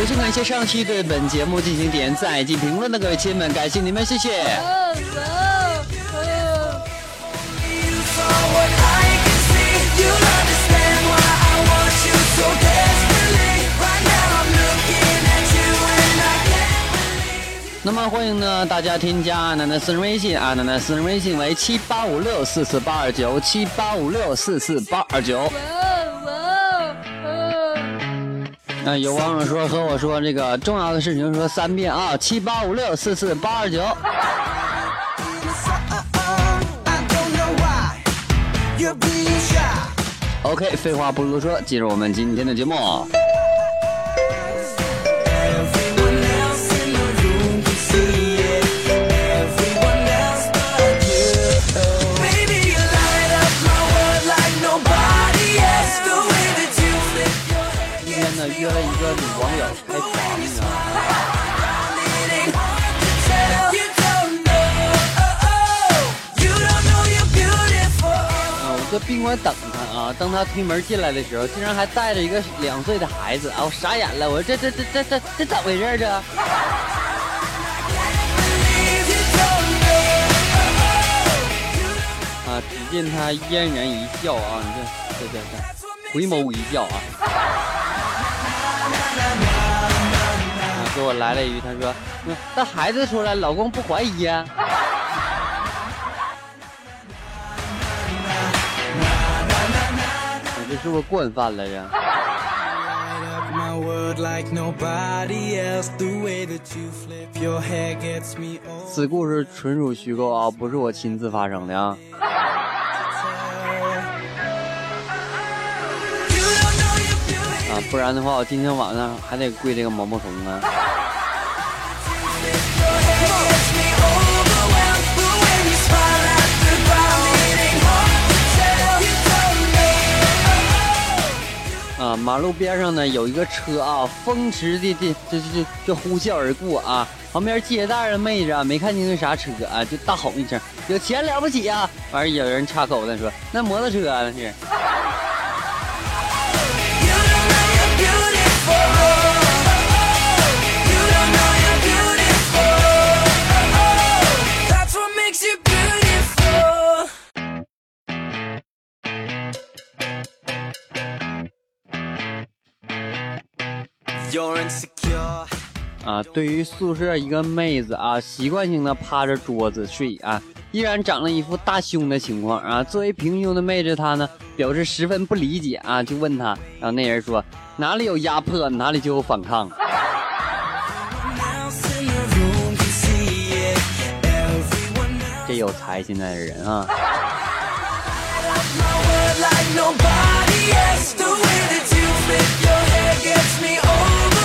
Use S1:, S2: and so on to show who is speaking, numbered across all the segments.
S1: 首先感谢上期对本节目进行点赞以及评论的各位亲们，感谢你们，谢谢。那么欢迎呢大家添加阿南的私人微信，阿南的私人微信为七八五六四四八二九七八五六四四八二九。那有网友说和我说这个重要的事情说三遍啊，七八五六四四八二九。OK，废话不多说，进入我们今天的节目。等他啊，当他推门进来的时候，竟然还带着一个两岁的孩子。啊，我傻眼了，我说这这这这这这咋回事儿这？啊，只见他嫣然一笑啊，你这这这这回眸一笑啊，啊，给我来了一句，他说，那孩子出来，老公不怀疑呀、是不是惯犯
S2: 来着
S1: 此故事纯属虚构啊不是我亲自发生的啊。啊不然的话我今天晚上还得跪这个毛毛虫呢马路边上呢有一个车啊，风驰的的就就就就呼啸而过啊，旁边接单的妹子啊没看清是啥车啊，就大吼一声：“有钱了不起啊！”完事有人插口子说：“那摩托车那是。啊，对于宿舍一个妹子啊，习惯性的趴着桌子睡啊，依然长了一副大胸的情况啊。作为平胸的妹子，她呢表示十分不理解啊，就问她，然后那人说哪里有压迫，哪里就有反抗。这有才现在的人啊。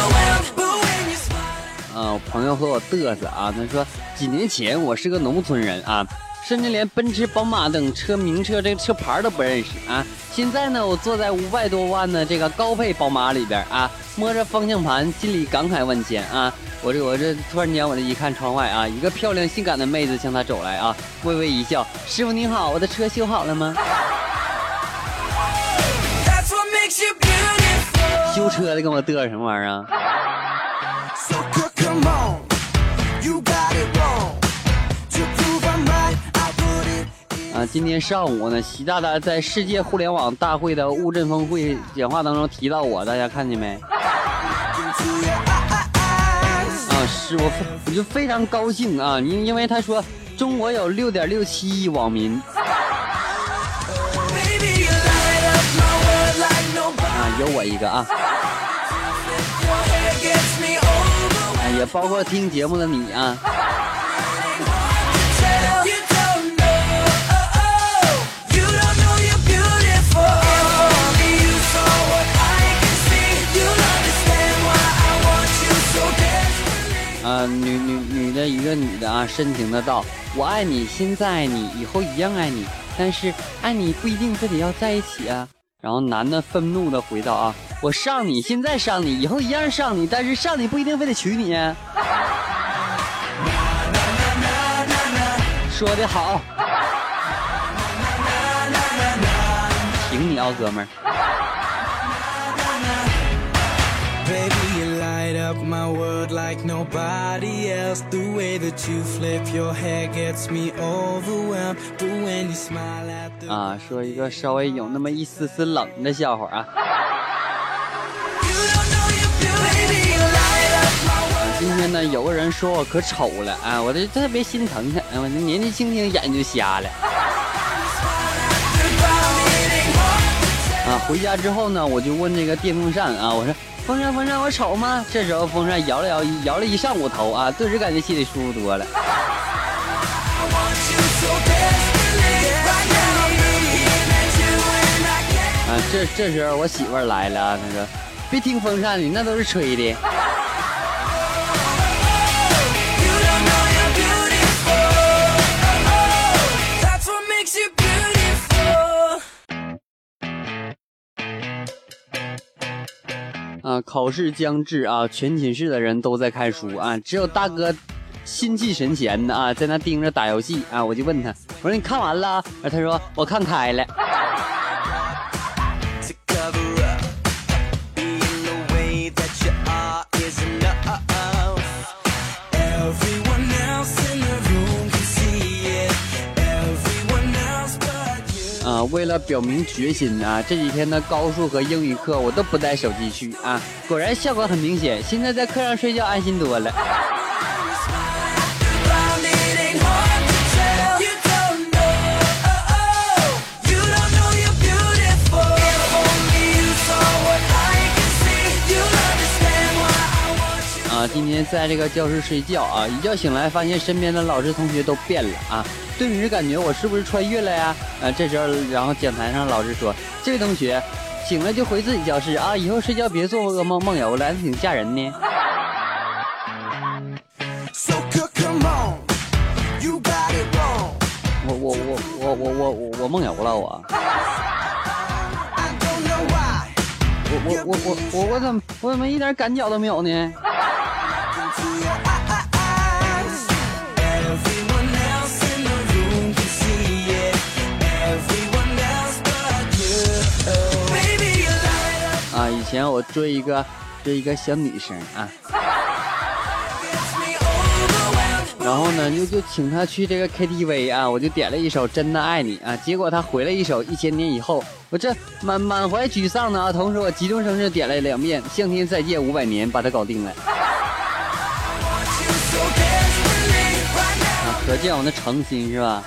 S2: My world like nobody else. The way that you flip your hair gets me overwhelmed. But when you smile,
S1: 啊，朋友和我嘚瑟啊，他说几年前我是个农村人啊，甚至连奔驰、宝马等车名车这个车牌都不认识啊。现在呢，我坐在五百多万的这个高配宝马里边啊，摸着方向盘，心里感慨万千啊。我这我这突然间我这一看窗外啊，一个漂亮性感的妹子向他走来啊，微微一笑，师傅您好，我的车修好了吗？偷车的跟我嘚什么玩意儿？啊，今天上午呢，习大大在世界互联网大会的乌镇峰会讲话当中提到我，大家看见没？啊，是我，我就非常高兴啊，因因为他说中国有六点六七亿网民。啊，有我一个啊。也包括听节目的你啊。
S2: 啊女女女
S1: 的一个女的啊深情的道我爱你现在爱你以后一样爱你但是爱你不一定非得要在一起啊。然后男的愤怒的回道：“啊，我上你，现在上你，以后一样上你，但是上你不一定非得娶你。”说的好，挺你啊，哥们儿。
S2: you flip your gets me overwhelmed when you smile at the
S1: 啊，说一个稍微有那么一丝丝冷的笑话啊。今天呢，有个人说我可丑了，啊，我就特别心疼他，我年纪轻轻眼睛就瞎了。啊，回家之后呢，我就问那个电风扇啊，我说。风扇风扇我丑吗？这时候风扇摇了摇摇了一上午头啊，顿时感觉心里舒服多了。
S2: I want you so desperately. Right now, I'm looking at you and I can't.
S1: 啊，这这时候我媳妇儿来了，她说别听风扇的，那都是吹的。啊，考试将至啊，全寝室的人都在看书啊，只有大哥心气神闲的啊，在那盯着打游戏啊。我就问他，我说你看完了？他说我看开了。啊，为了表明决心啊，这几天的高数和英语课我都不带手机去啊，果然效果很明显。现在在课上睡觉安心多了。啊，今天在这个教室睡觉啊，一觉醒来发现身边的老师同学都变了啊，顿时感觉我是不是穿越了呀？啊，这时候然后讲台上老师说，这位同学醒了就回自己教室啊，以后睡觉别做噩梦梦游来的，挺吓人呢。
S2: So good, come on. You got it wrong.
S1: 我我我我我我我我梦游了我.我我我我我我怎么我怎么一点感觉都没有呢？前我追一个追一个小女生啊，然后呢就就请她去这个 KTV 啊，我就点了一首《真的爱你》啊，结果她回了一首《一千年以后》，我这满满怀沮丧的啊，同时我急中生智点了两遍《向天再借五百年》，把它搞定了啊，可见我那诚心是吧？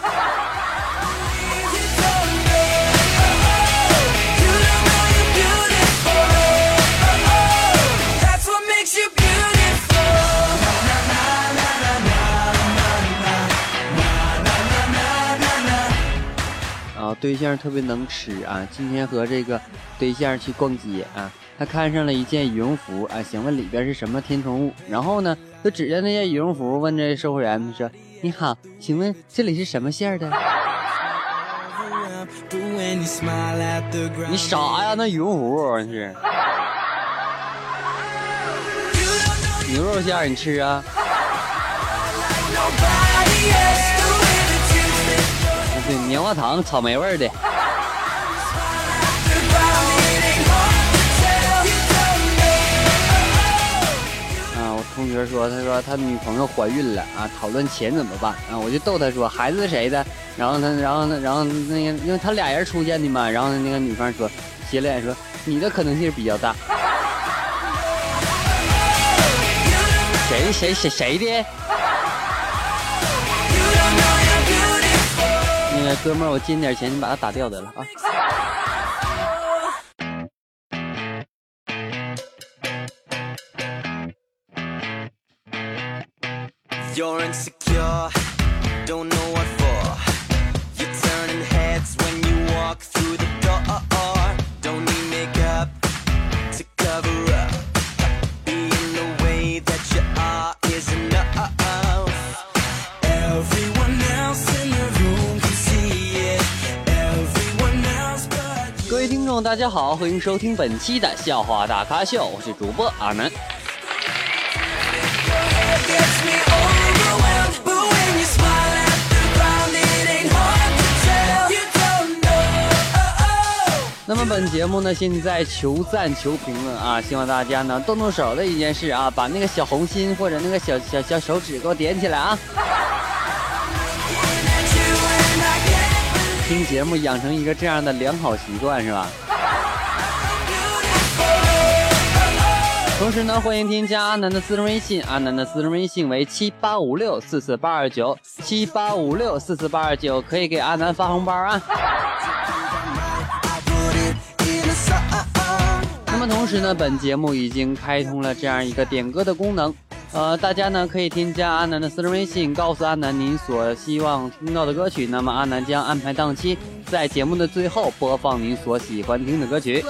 S1: 对象特别能吃啊！今天和这个对象去逛街啊，他看上了一件羽绒服啊，想问里边是什么填充物，然后呢，就指着那件羽绒服问这售货员说：“你好，请问这里是什么馅的 你傻呀？那羽绒服是牛肉馅儿，你吃啊？对，棉花糖，草莓味的。啊，我同学说，他说他女朋友怀孕了啊，讨论钱怎么办啊？我就逗他说，孩子是谁的？然后他，然后呢，然后那个，因为他俩人出现的嘛，然后那个女方说，斜脸说，你的可能性比较大。谁谁谁谁的？哥们儿，我借你点钱，你把他打掉得了啊。
S2: You're insecure, 听
S1: 众，大家好，欢迎收听本期的笑话大咖秀，我是主播阿南。那么本节目呢，现在求赞求评论啊，希望大家呢动动手的一件事啊，把那个小红心或者那个小小小手指给我点起来啊！听节目养成一个这样的良好习惯是吧？同时呢，欢迎添加阿南的私人微信，阿南的私人微信为七八五六四四八二九七八五六四四八二九，可以给阿南发红包啊！那么同时呢，本节目已经开通了这样一个点歌的功能，呃，大家呢可以添加阿南的私人微信，告诉阿南您所希望听到的歌曲，那么阿南将安排档期在节目的最后播放您所喜欢听的歌曲。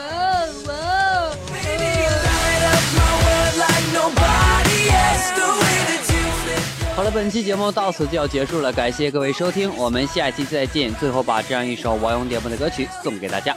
S1: 好了，本期节目到此就要结束了，感谢各位收听，我们下期再见。最后把这样一首王勇点播的歌曲送给大家。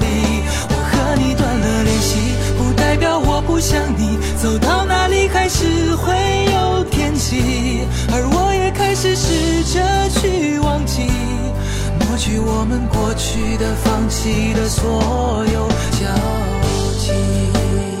S3: 们过去的、放弃的所有交集。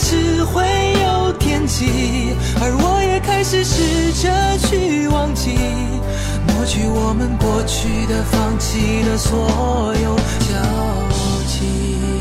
S3: 我们过去的、放弃的所有交集。